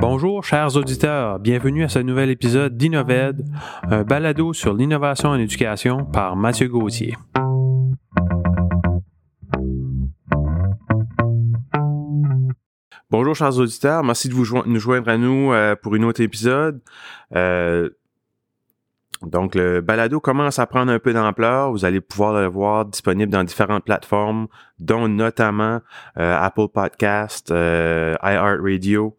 Bonjour, chers auditeurs. Bienvenue à ce nouvel épisode d'Innoved, un balado sur l'innovation en éducation par Mathieu Gauthier. Bonjour, chers auditeurs. Merci de vous nous joindre à nous euh, pour une autre épisode. Euh, donc, le balado commence à prendre un peu d'ampleur. Vous allez pouvoir le voir disponible dans différentes plateformes, dont notamment euh, Apple Podcast, iHeartRadio,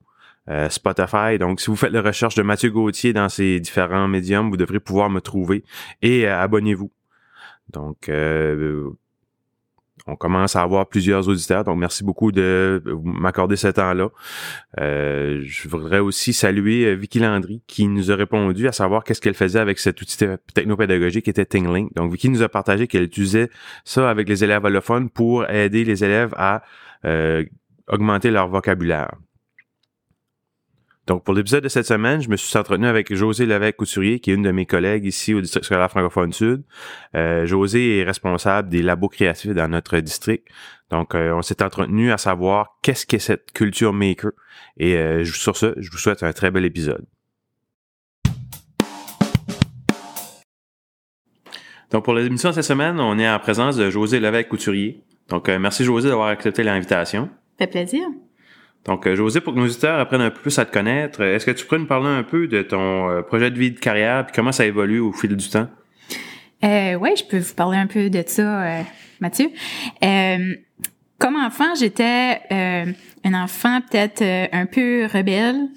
Spotify. Donc, si vous faites la recherche de Mathieu Gauthier dans ces différents médiums, vous devrez pouvoir me trouver et abonnez-vous. Donc, on commence à avoir plusieurs auditeurs, donc merci beaucoup de m'accorder ce temps-là. Euh, je voudrais aussi saluer euh, Vicky Landry qui nous a répondu à savoir qu'est-ce qu'elle faisait avec cet outil technopédagogique qui était Tingling. Donc Vicky nous a partagé qu'elle utilisait ça avec les élèves allophones pour aider les élèves à euh, augmenter leur vocabulaire. Donc, pour l'épisode de cette semaine, je me suis entretenu avec José Lévesque-Couturier, qui est une de mes collègues ici au district scolaire francophone sud. Euh, José est responsable des labos créatifs dans notre district. Donc, euh, on s'est entretenu à savoir qu'est-ce qu'est cette culture maker. Et euh, sur ce, je vous souhaite un très bel épisode. Donc, pour l'émission de cette semaine, on est en présence de José Lévesque-Couturier. Donc, merci José d'avoir accepté l'invitation. Fait plaisir. Donc, euh, José, pour que nos auditeurs apprennent un peu plus à te connaître, est-ce que tu pourrais nous parler un peu de ton euh, projet de vie de carrière et comment ça évolue au fil du temps? Euh, oui, je peux vous parler un peu de ça, euh, Mathieu. comme enfant, j'étais un enfant peut-être un peu rebelle.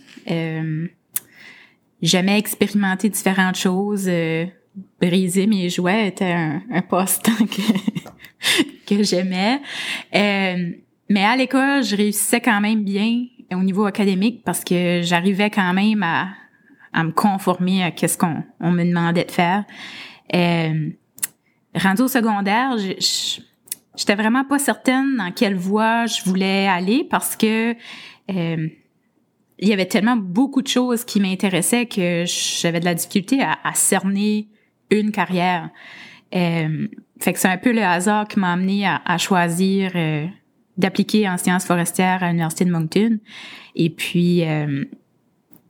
J'aimais expérimenter différentes choses. briser mes jouets était un, un passe-temps que, que j'aimais. Mais à l'école, je réussissais quand même bien au niveau académique parce que j'arrivais quand même à, à me conformer à ce qu'on on me demandait de faire. Euh, rendu au secondaire, j'étais vraiment pas certaine dans quelle voie je voulais aller parce que euh, il y avait tellement beaucoup de choses qui m'intéressaient que j'avais de la difficulté à, cerner une carrière. Euh, fait que c'est un peu le hasard qui m'a amené à, à choisir euh, d'appliquer en sciences forestières à l'université de Moncton. Et puis, euh,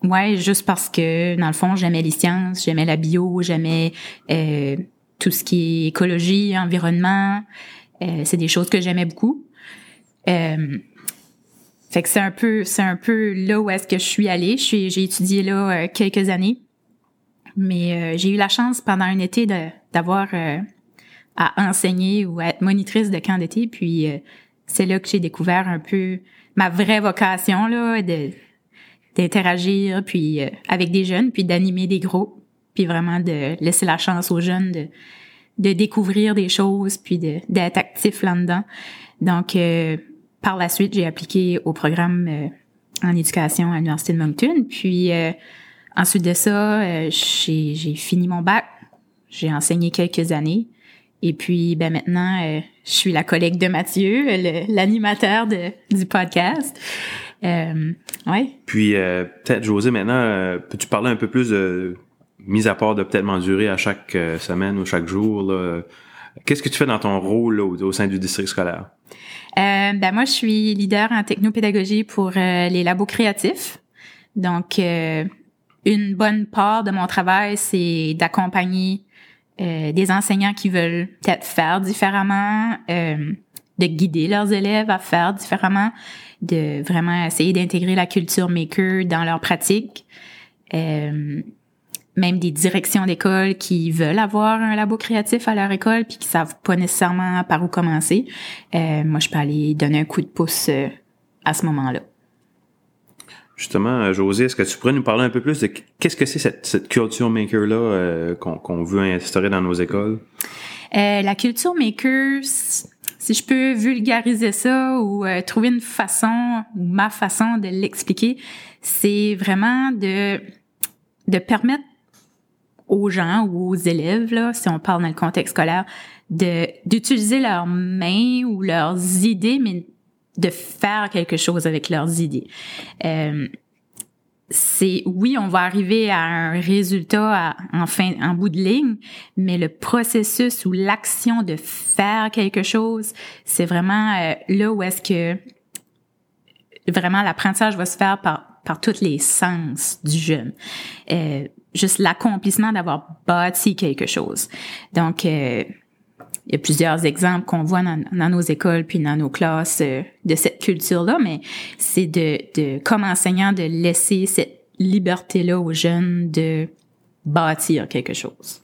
ouais, juste parce que dans le fond, j'aimais les sciences, j'aimais la bio, j'aimais euh, tout ce qui est écologie, environnement. Euh, c'est des choses que j'aimais beaucoup. Euh, fait que c'est un peu, c'est un peu là où est-ce que je suis allée. Je suis, j'ai étudié là euh, quelques années, mais j'ai eu la chance pendant un été d'avoir à enseigner ou à être monitrice de camp d'été. Puis c'est là que j'ai découvert un peu ma vraie vocation là de d'interagir puis euh, avec des jeunes puis d'animer des groupes puis vraiment de laisser la chance aux jeunes de de découvrir des choses puis d'être actif là-dedans. Donc euh, par la suite, j'ai appliqué au programme euh, en éducation à l'université de Moncton puis ensuite de ça, j'ai fini mon bac. J'ai enseigné quelques années et puis, ben maintenant, euh, je suis la collègue de Mathieu, l'animateur du podcast. Euh, ouais. Puis, euh, peut-être, José, maintenant, euh, peux-tu parler un peu plus de mise à part de peut-être m'endurer à chaque semaine ou chaque jour? Qu'est-ce que tu fais dans ton rôle au, sein du district scolaire? ben moi, je suis leader en technopédagogie pour les labos créatifs. Donc, une bonne part de mon travail, c'est d'accompagner euh, des enseignants qui veulent peut-être faire différemment, euh, de guider leurs élèves à faire différemment, de vraiment essayer d'intégrer la culture maker dans leur pratique. Euh, même des directions d'école qui veulent avoir un labo créatif à leur école puis qui savent pas nécessairement par où commencer. moi, je peux aller donner un coup de pouce à ce moment-là. Justement, euh, José, est-ce que tu pourrais nous parler un peu plus de qu'est-ce que c'est cette, culture maker-là euh, qu'on veut instaurer dans nos écoles? Euh, la culture maker, si je peux vulgariser ça ou trouver une façon ou ma façon de l'expliquer, c'est vraiment de, de permettre aux gens ou aux élèves, là, si on parle dans le contexte scolaire, d'utiliser leurs mains ou leurs idées, mais de faire quelque chose avec leurs idées. Euh, c'est oui, on va arriver à un résultat en fin, en bout de ligne, mais le processus ou l'action de faire quelque chose, c'est vraiment euh, là où est-ce que vraiment l'apprentissage va se faire par par tous les sens du jeune. Euh, juste l'accomplissement d'avoir bâti quelque chose. Donc, euh, il y a plusieurs exemples qu'on voit dans, nos écoles puis dans nos classes euh, de cette culture-là, mais c'est de, de, comme enseignant, de laisser cette liberté-là aux jeunes de bâtir quelque chose.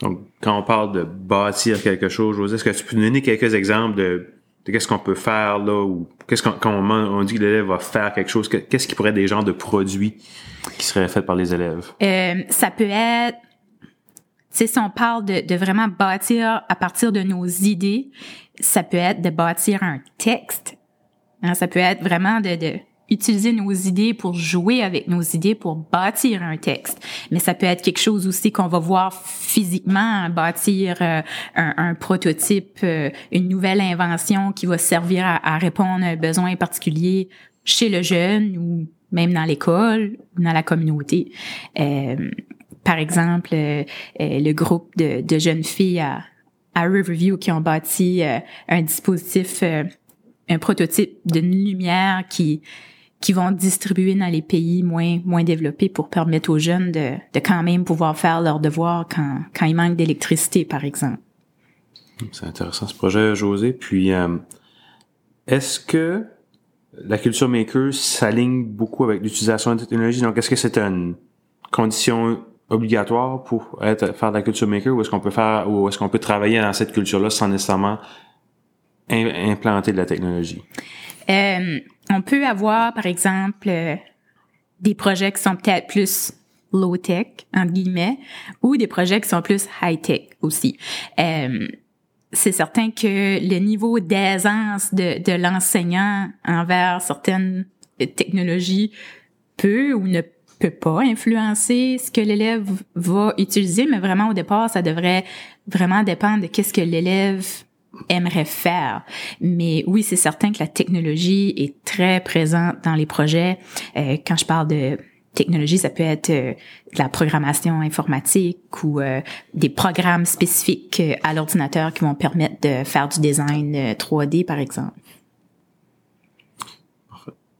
Donc, quand on parle de bâtir quelque chose, José, est-ce que tu peux nous donner quelques exemples de, de qu'est-ce qu'on peut faire là ou qu'est-ce qu'on, quand on, dit que l'élève va faire quelque chose, qu'est-ce qui pourrait être des genres de produits qui seraient faits par les élèves? Euh, ça peut être, sais, si on parle de, de vraiment bâtir à partir de nos idées, ça peut être de bâtir un texte. Hein, ça peut être vraiment de, de utiliser nos idées pour jouer avec nos idées pour bâtir un texte. Mais ça peut être quelque chose aussi qu'on va voir physiquement, bâtir euh, un, prototype, euh, une nouvelle invention qui va servir à, répondre à un besoin particulier chez le jeune ou même dans l'école ou dans la communauté. Euh, par exemple, le groupe de, de, jeunes filles à, à Riverview qui ont bâti un dispositif un prototype d'une lumière qui qui vont distribuer dans les pays moins moins développés pour permettre aux jeunes de, de quand même pouvoir faire leurs devoirs quand, quand il manque d'électricité, par exemple. C'est intéressant ce projet, José. Puis, euh, est-ce que la culture maker s'aligne beaucoup avec l'utilisation de technologie? Donc, est-ce que c'est une condition obligatoire pour faire de la culture maker ou est-ce qu'on peut faire, ou est-ce qu'on peut travailler dans cette culture-là sans nécessairement implanter de la technologie? Euh, on peut avoir, par exemple, euh, des projets qui sont peut-être plus low-tech, entre guillemets, ou des projets qui sont plus high-tech aussi. Euh, c'est certain que le niveau d'aisance de, de l'enseignant envers certaines technologies peut ou ne peut pas influencer ce que l'élève va utiliser, mais vraiment au départ, ça devrait vraiment dépendre de qu'est-ce que l'élève aimerait faire. Mais oui, c'est certain que la technologie est très présente dans les projets. Euh, quand je parle de technologie, ça peut être euh, de la programmation informatique ou euh, des programmes spécifiques à l'ordinateur qui vont permettre de faire du design 3D, par exemple.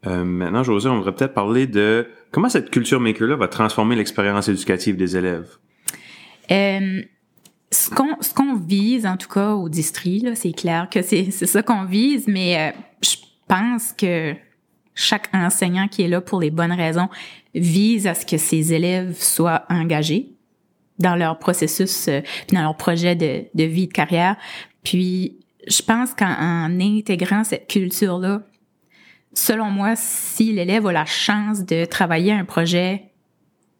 maintenant, José, on devrait peut-être parler de comment cette culture maker-là va transformer l'expérience éducative des élèves? Ce qu'on ce qu'on vise en tout cas au district c'est clair que c'est ça qu'on vise, mais euh, je pense que chaque enseignant qui est là pour les bonnes raisons vise à ce que ses élèves soient engagés dans leur processus euh, puis dans leur projet de, de vie de carrière. Puis je pense qu'en intégrant cette culture là, selon moi, si l'élève a la chance de travailler un projet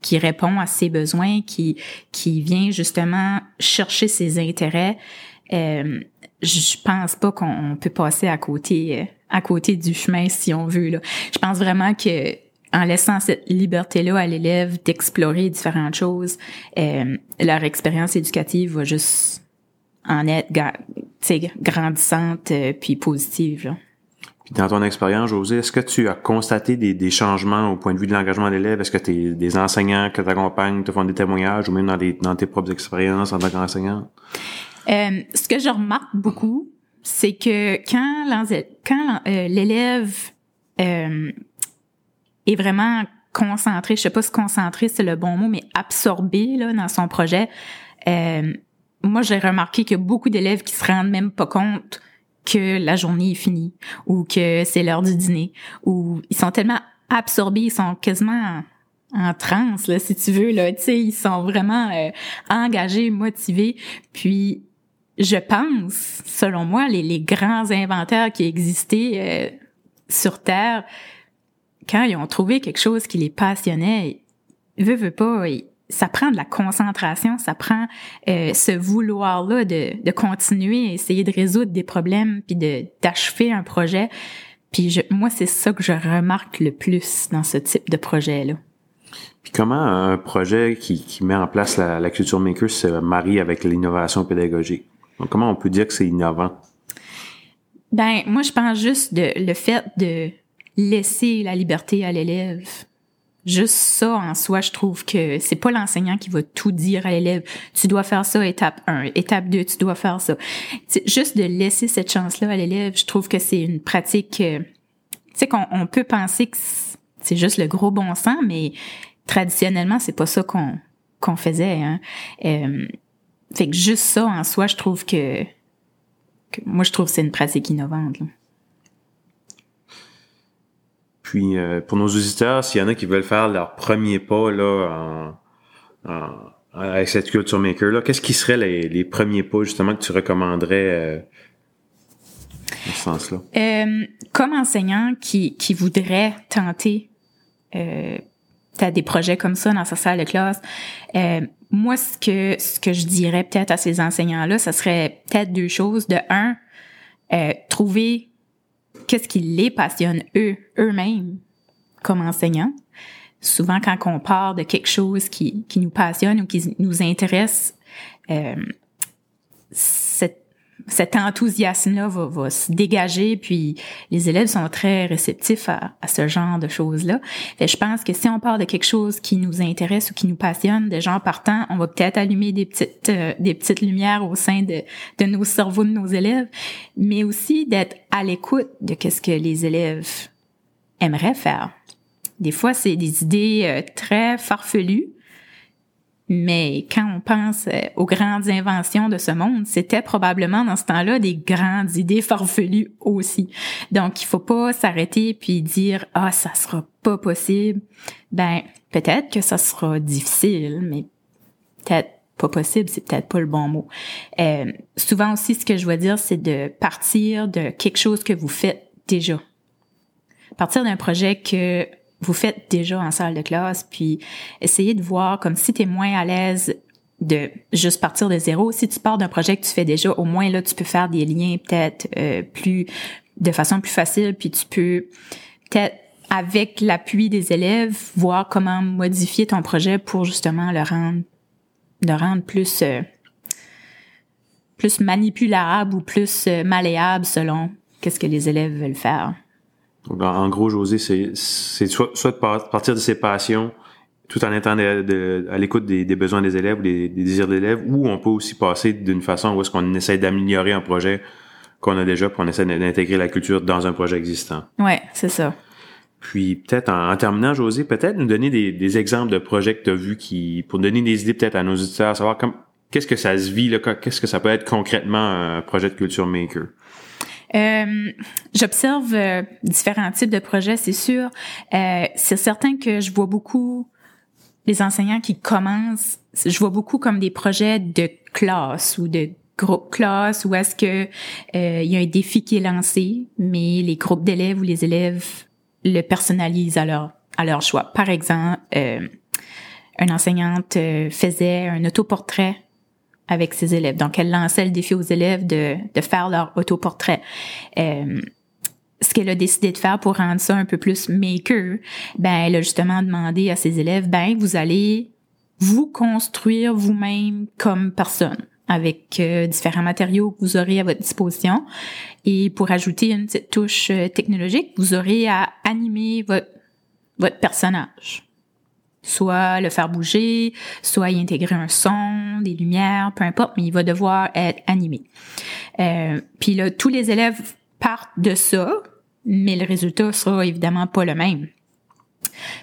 qui répond à ses besoins, qui qui vient justement chercher ses intérêts. Euh, je pense pas qu'on peut passer à côté à côté du chemin si on veut là. Je pense vraiment que en laissant cette liberté-là à l'élève d'explorer différentes choses, euh, leur expérience éducative va juste en être grandissante euh, puis positive. Là. Dans ton expérience, José, est-ce que tu as constaté des, des changements au point de vue de l'engagement de l'élève? Est-ce que t'es, des enseignants que t'accompagnent te font des témoignages ou même dans, dans tes propres expériences en tant qu'enseignant? Euh, ce que je remarque beaucoup, c'est que quand, euh, l'élève euh, est vraiment concentré, je sais pas si concentré c'est le bon mot, mais absorbé là, dans son projet, euh, moi j'ai remarqué que beaucoup d'élèves qui se rendent même pas compte que la journée est finie ou que c'est l'heure du dîner ou ils sont tellement absorbés, ils sont quasiment en, transe là si tu veux là, tu sais, ils sont vraiment euh, engagés, motivés. Puis je pense, selon moi, les, les grands inventaires qui existaient euh, sur Terre, quand ils ont trouvé quelque chose qui les passionnait, veut veut pas, ça prend de la concentration, ça prend euh, ce vouloir-là de, de continuer à essayer de résoudre des problèmes, puis de d'achever un projet. Puis je, moi, c'est ça que je remarque le plus dans ce type de projet-là. Puis comment un projet qui, qui met en place la, la culture maker se marie avec l'innovation pédagogique? Donc, comment on peut dire que c'est innovant? Ben, moi, je pense juste de le fait de laisser la liberté à l'élève Juste ça en soi, je trouve que c'est pas l'enseignant qui va tout dire à l'élève. Tu dois faire ça, étape 1, étape 2, tu dois faire ça. Juste de laisser cette chance-là à l'élève, je trouve que c'est une pratique. Euh, tu sais qu'on on peut penser que c'est juste le gros bon sens, mais traditionnellement, c'est pas ça qu'on qu'on faisait. Hein. Euh, fait que juste ça en soi, je trouve que, moi, je trouve que c'est une pratique innovante. Puis euh, pour nos auditeurs, s'il y en a qui veulent faire leur premier pas là en, avec cette culture maker là, qu'est-ce qui seraient les, premiers pas justement que tu recommanderais euh, dans ce sens-là? Euh, Comme enseignant qui qui voudrait tenter euh, des projets comme ça dans sa salle de classe, euh, moi ce que ce que je dirais peut-être à ces enseignants là, ça serait peut-être deux choses. De un, trouver qu'est-ce qui les passionne eux, eux-mêmes, comme enseignants? Souvent, quand on part de quelque chose qui, qui nous passionne ou qui nous intéresse, euh, cet enthousiasme-là va, va, se dégager, puis les élèves sont très réceptifs à, à ce genre de choses-là. je pense que si on part de quelque chose qui nous intéresse ou qui nous passionne, de gens partant, on va peut-être allumer des petites euh, des petites lumières au sein de, de nos cerveaux de nos élèves, mais aussi d'être à l'écoute de qu'est-ce que les élèves aimeraient faire. Des fois, c'est des idées euh, très farfelues, mais quand on pense euh, aux grandes inventions de ce monde, c'était probablement dans ce temps-là des grandes idées farfelues aussi. Donc, il faut pas s'arrêter puis dire ah ça sera pas possible. Ben peut-être que ça sera difficile, mais peut-être pas possible, c'est peut-être pas le bon mot. Euh, souvent aussi, ce que je veux dire, c'est de partir de quelque chose que vous faites déjà. Partir d'un projet que vous faites déjà en salle de classe, puis essayez de voir comme si tu es moins à l'aise de juste partir de zéro. Si tu pars d'un projet que tu fais déjà, au moins là, tu peux faire des liens peut-être euh, plus de façon plus facile, puis tu peux peut-être avec l'appui des élèves voir comment modifier ton projet pour justement le rendre le rendre plus euh, plus manipulable ou plus euh, malléable selon qu'est-ce que les élèves veulent faire. En gros, José, c'est soit, soit de partir de ses passions tout en étant de, à l'écoute des, besoins des élèves ou des, désirs des élèves, ou on peut aussi passer d'une façon où est-ce qu'on essaie d'améliorer un projet qu'on a déjà, puis on essaie d'intégrer la culture dans un projet existant. Ouais, c'est ça. Puis peut-être en, terminant, José, peut-être nous donner des, exemples de projets que tu as vus qui, pour donner des idées peut-être à nos auditeurs, savoir comme qu'est-ce que ça se vit, là, qu'est-ce que ça peut être concrètement un projet de culture maker? Euh, J'observe euh, différents types de projets, c'est sûr. Euh, c'est certain que je vois beaucoup les enseignants qui commencent, je vois beaucoup comme des projets de classe ou de groupe classe où est-ce que euh, il y a un défi qui est lancé, mais les groupes d'élèves ou les élèves le personnalisent à leur à leur choix. Par exemple, euh, une enseignante faisait un autoportrait avec ses élèves. Donc, elle lançait le défi aux élèves de, de faire leur autoportrait. Euh, ce qu'elle a décidé de faire pour rendre ça un peu plus maker, ben, elle a justement demandé à ses élèves, ben, vous allez vous construire vous-même comme personne avec euh, différents matériaux que vous aurez à votre disposition. Et pour ajouter une petite touche euh, technologique, vous aurez à animer votre, votre personnage soit le faire bouger, soit y intégrer un son, des lumières, peu importe, mais il va devoir être animé. Euh, puis là, tous les élèves partent de ça, mais le résultat sera évidemment pas le même.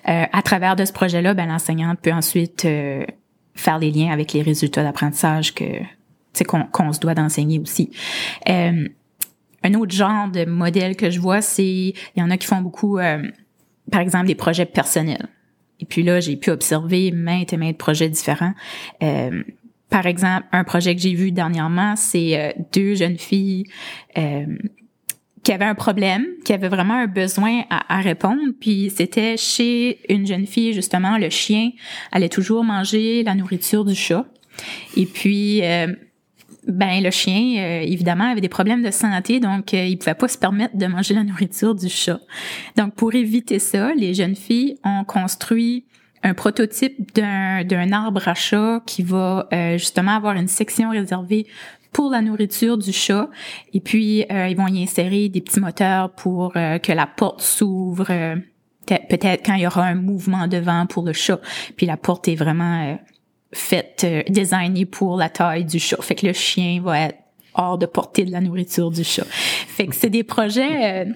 Euh, à travers de ce projet-là, ben, l'enseignante peut ensuite euh, faire des liens avec les résultats d'apprentissage que qu'on se doit d'enseigner aussi. Euh, un autre genre de modèle que je vois, c'est il y en a qui font beaucoup, par exemple, des projets personnels. Et puis là, j'ai pu observer maintes et maintes projets différents. Euh, par exemple, un projet que j'ai vu dernièrement, c'est euh, deux jeunes filles euh, qui avaient un problème, qui avaient vraiment un besoin à, répondre. Puis c'était chez une jeune fille, justement, le chien allait toujours manger la nourriture du chat. Et puis, ben le chien, euh, évidemment, avait des problèmes de santé, donc euh, il pouvait pas se permettre de manger la nourriture du chat. Donc pour éviter ça, les jeunes filles ont construit un prototype d'un, arbre à chat qui va euh, justement avoir une section réservée pour la nourriture du chat. Et puis, ils vont y insérer des petits moteurs pour que la porte s'ouvre peut-être quand il y aura un mouvement devant pour le chat. Puis la porte est vraiment fait euh, designé pour la taille du chat. Fait que le chien va être hors de portée de la nourriture du chat. Fait que c'est des projets euh,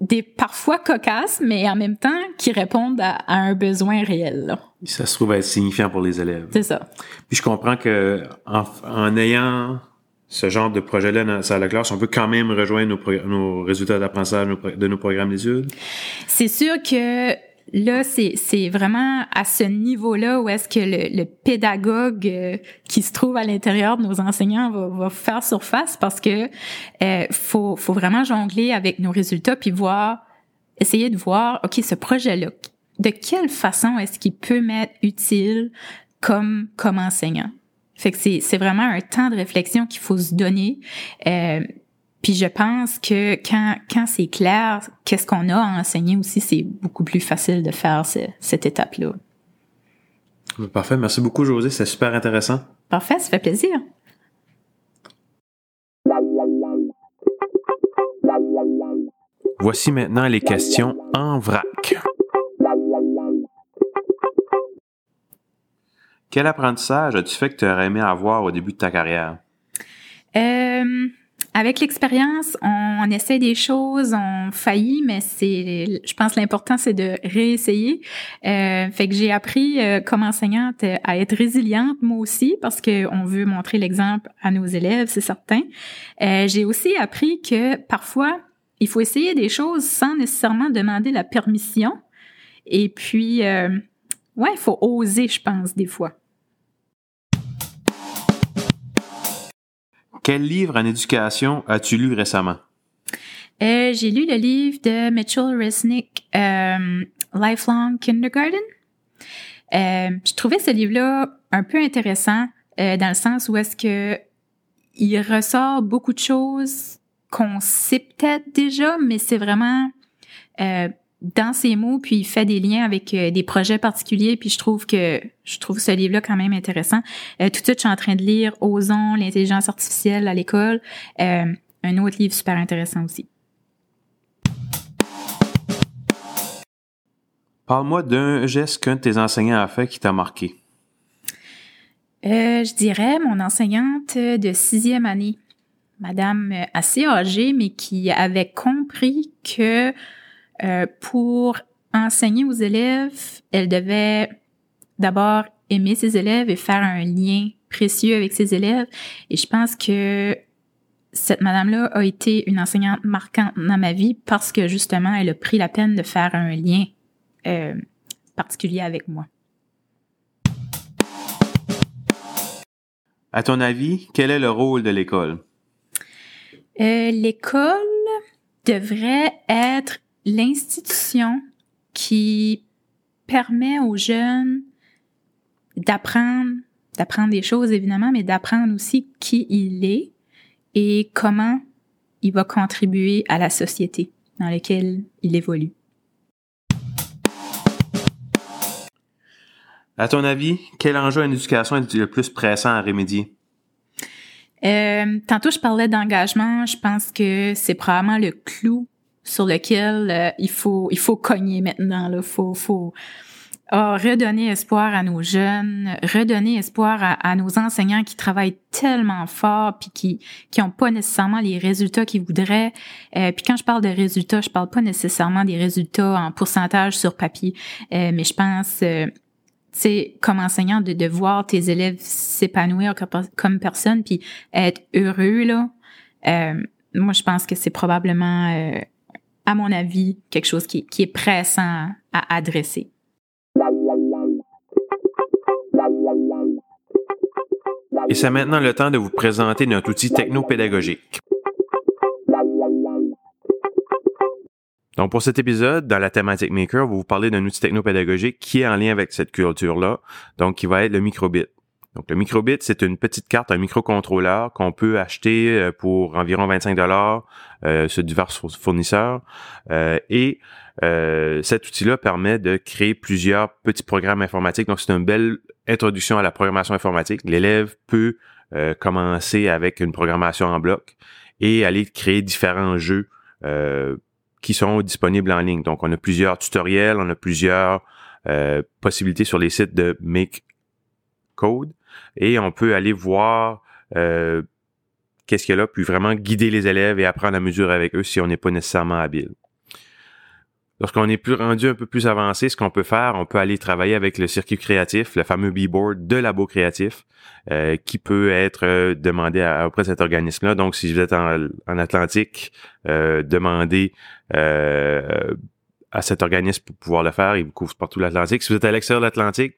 des parfois cocasses, mais en même temps qui répondent à, un besoin réel. Ça se trouve être signifiant pour les élèves. C'est ça. Puis je comprends que en, ayant ce genre de projet-là dans la salle de classe, on peut quand même rejoindre nos, nos résultats d'apprentissage de nos programmes d'études? C'est sûr que là, c'est vraiment à ce niveau-là où est-ce que le, pédagogue euh, qui se trouve à l'intérieur de nos enseignants va, faire surface parce que euh, faut, faut vraiment jongler avec nos résultats puis voir, essayer de voir, OK, ce projet-là, de quelle façon est-ce qu'il peut m'être utile comme, comme enseignant? Fait que c'est vraiment un temps de réflexion qu'il faut se donner. Euh, puis je pense que quand, quand c'est clair, qu'est-ce qu'on a à enseigner aussi, c'est beaucoup plus facile de faire cette étape-là. Parfait. Merci beaucoup, José. C'est super intéressant. Parfait. Ça fait plaisir. Voici maintenant les questions en vrac. Quel apprentissage as-tu fait que tu aurais aimé avoir au début de ta carrière? Euh, avec l'expérience, on, essaie des choses, on faillit, mais c'est, je pense, l'important c'est de réessayer. Euh, fait que j'ai appris euh, comme enseignante à être résiliente moi aussi parce que on veut montrer l'exemple à nos élèves, c'est certain. Euh, j'ai aussi appris que parfois il faut essayer des choses sans nécessairement demander la permission. Et puis, euh, ouais, il faut oser, je pense, des fois. Quel livre en éducation as-tu lu récemment? Euh, j'ai lu le livre de Mitchell Resnick, euh, Lifelong Kindergarten. Euh, je trouvais ce livre-là un peu intéressant dans le sens où est-ce que il ressort beaucoup de choses qu'on sait peut-être déjà, mais c'est vraiment dans ses mots, puis il fait des liens avec euh, des projets particuliers, puis je trouve que je trouve ce livre-là quand même intéressant. Euh, tout de suite, je suis en train de lire Osons l'intelligence artificielle à l'école, euh, un autre livre super intéressant aussi. Parle-moi d'un geste qu'un de tes enseignants a fait qui t'a marqué. je dirais mon enseignante de sixième année, Madame assez âgée, mais qui avait compris que euh, pour enseigner aux élèves, elle devait d'abord aimer ses élèves et faire un lien précieux avec ses élèves. Et je pense que cette madame-là a été une enseignante marquante dans ma vie parce que justement, elle a pris la peine de faire un lien euh, particulier avec moi. À ton avis, quel est le rôle de l'école? Euh, l'école devrait être l'institution qui permet aux jeunes d'apprendre, d'apprendre des choses évidemment, mais d'apprendre aussi qui il est et comment il va contribuer à la société dans laquelle il évolue. À ton avis, quel enjeu en éducation est le plus pressant à remédier? Euh, tantôt, je parlais d'engagement. Je pense que c'est probablement le clou sur lequel euh, il faut il faut cogner maintenant là faut faut ah, redonner espoir à nos jeunes, redonner espoir à, nos enseignants qui travaillent tellement fort puis qui qui ont pas nécessairement les résultats qu'ils voudraient. Euh, puis quand je parle de résultats, je parle pas nécessairement des résultats en pourcentage sur papier, euh, mais je pense euh, c'est comme enseignant de, de voir tes élèves s'épanouir comme, comme personne puis être heureux là. Euh, moi, je pense que c'est probablement à mon avis, quelque chose qui, est pressant à adresser. Et c'est maintenant le temps de vous présenter notre outil technopédagogique. Donc, pour cet épisode, dans la thématique Maker, on va vous parler d'un outil technopédagogique qui est en lien avec cette culture-là, donc qui va être le microbit. Donc le microbit, c'est une petite carte, un microcontrôleur qu'on peut acheter euh, pour environ 25 dollars euh, sur divers fournisseurs. Euh, et cet outil-là permet de créer plusieurs petits programmes informatiques. Donc c'est une belle introduction à la programmation informatique. L'élève peut commencer avec une programmation en bloc et aller créer différents jeux qui sont disponibles en ligne. Donc on a plusieurs tutoriels, on a plusieurs possibilités sur les sites de Make Code et on peut aller voir euh, qu'est-ce qu'il y a là, puis vraiment guider les élèves et apprendre à mesure avec eux si on n'est pas nécessairement habile. Lorsqu'on est plus rendu un peu plus avancé, ce qu'on peut faire, on peut aller travailler avec le circuit créatif, le fameux B-board de Labo Créatif, euh, qui peut être euh, demandé auprès de cet organisme-là. Donc, si vous êtes en, Atlantique, demandez à cet organisme pour pouvoir le faire. Il vous couvre partout l'Atlantique. Si vous êtes à l'extérieur de l'Atlantique,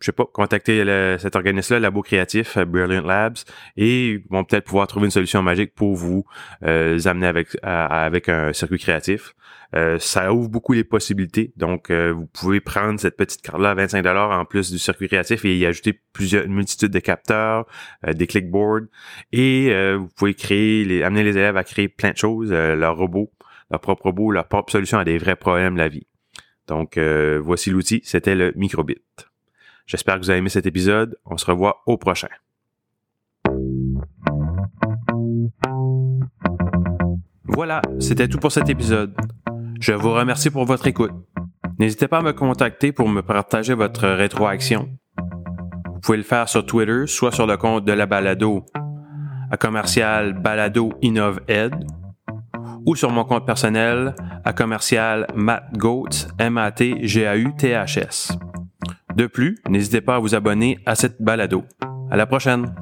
je sais pas, contactez cet organisme-là, Labo Créatif, Brilliant Labs, et ils vont peut-être pouvoir trouver une solution magique pour vous amener avec, avec un circuit créatif. Euh, ça ouvre beaucoup les possibilités. Donc, euh, vous pouvez prendre cette petite carte-là à 25 en plus du circuit créatif et y ajouter plusieurs, une multitude de capteurs, euh, des clickboards. Et vous pouvez créer, les, amener les élèves à créer plein de choses, leur robot, leur propre robot, leur propre solution à des vrais problèmes de la vie. Donc, voici l'outil. C'était le microbit. J'espère que vous avez aimé cet épisode. On se revoit au prochain. Voilà, c'était tout pour cet épisode. Je vous remercie pour votre écoute. N'hésitez pas à me contacter pour me partager votre rétroaction. Vous pouvez le faire sur Twitter, soit sur le compte de la balado à commercial balado innoved ou sur mon compte personnel à commercial matgoats m a t g a u t h s. De plus, n'hésitez pas à vous abonner à cette balado. À la prochaine.